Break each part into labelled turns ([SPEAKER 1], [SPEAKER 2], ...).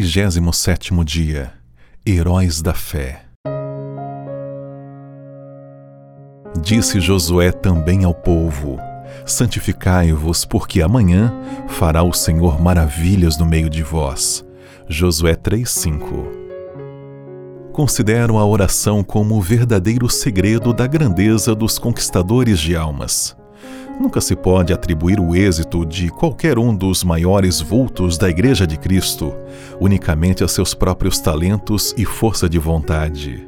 [SPEAKER 1] 37 dia Heróis da Fé Disse Josué também ao povo: Santificai-vos, porque amanhã fará o Senhor maravilhas no meio de vós. Josué 3:5 Considero a oração como o verdadeiro segredo da grandeza dos conquistadores de almas. Nunca se pode atribuir o êxito de qualquer um dos maiores vultos da Igreja de Cristo unicamente a seus próprios talentos e força de vontade.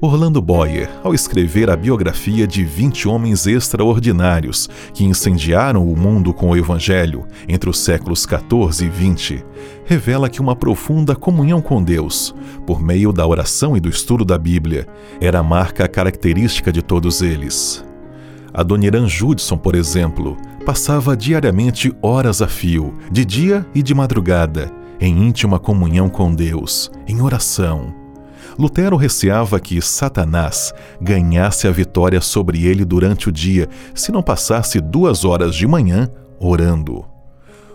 [SPEAKER 1] Orlando Boyer, ao escrever a biografia de 20 homens extraordinários que incendiaram o mundo com o Evangelho entre os séculos 14 e 20, revela que uma profunda comunhão com Deus, por meio da oração e do estudo da Bíblia, era a marca característica de todos eles. Adoniran Judson, por exemplo, passava diariamente horas a fio, de dia e de madrugada, em íntima comunhão com Deus, em oração. Lutero receava que Satanás ganhasse a vitória sobre ele durante o dia se não passasse duas horas de manhã orando.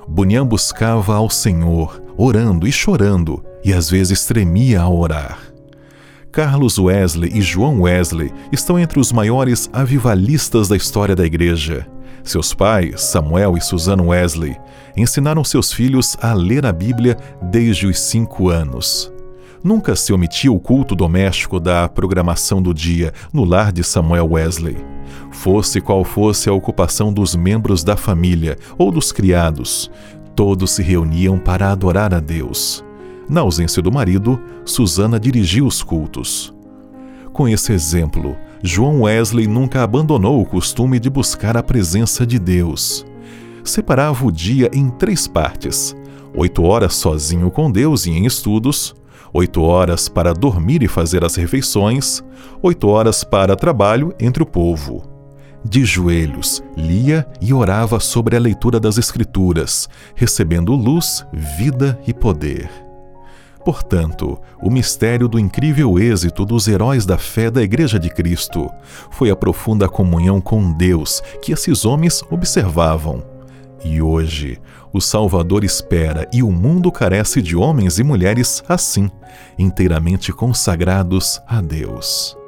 [SPEAKER 1] Bunyan buscava ao Senhor, orando e chorando, e às vezes tremia ao orar. Carlos Wesley e João Wesley estão entre os maiores avivalistas da história da Igreja. Seus pais, Samuel e Susana Wesley, ensinaram seus filhos a ler a Bíblia desde os cinco anos. Nunca se omitia o culto doméstico da programação do dia no lar de Samuel Wesley. Fosse qual fosse a ocupação dos membros da família ou dos criados, todos se reuniam para adorar a Deus. Na ausência do marido, Susana dirigiu os cultos. Com esse exemplo, João Wesley nunca abandonou o costume de buscar a presença de Deus. Separava o dia em três partes: oito horas sozinho com Deus e em estudos, oito horas para dormir e fazer as refeições, oito horas para trabalho entre o povo. De joelhos, lia e orava sobre a leitura das Escrituras, recebendo luz, vida e poder. Portanto, o mistério do incrível êxito dos heróis da fé da Igreja de Cristo foi a profunda comunhão com Deus que esses homens observavam. E hoje, o Salvador espera e o mundo carece de homens e mulheres assim, inteiramente consagrados a Deus.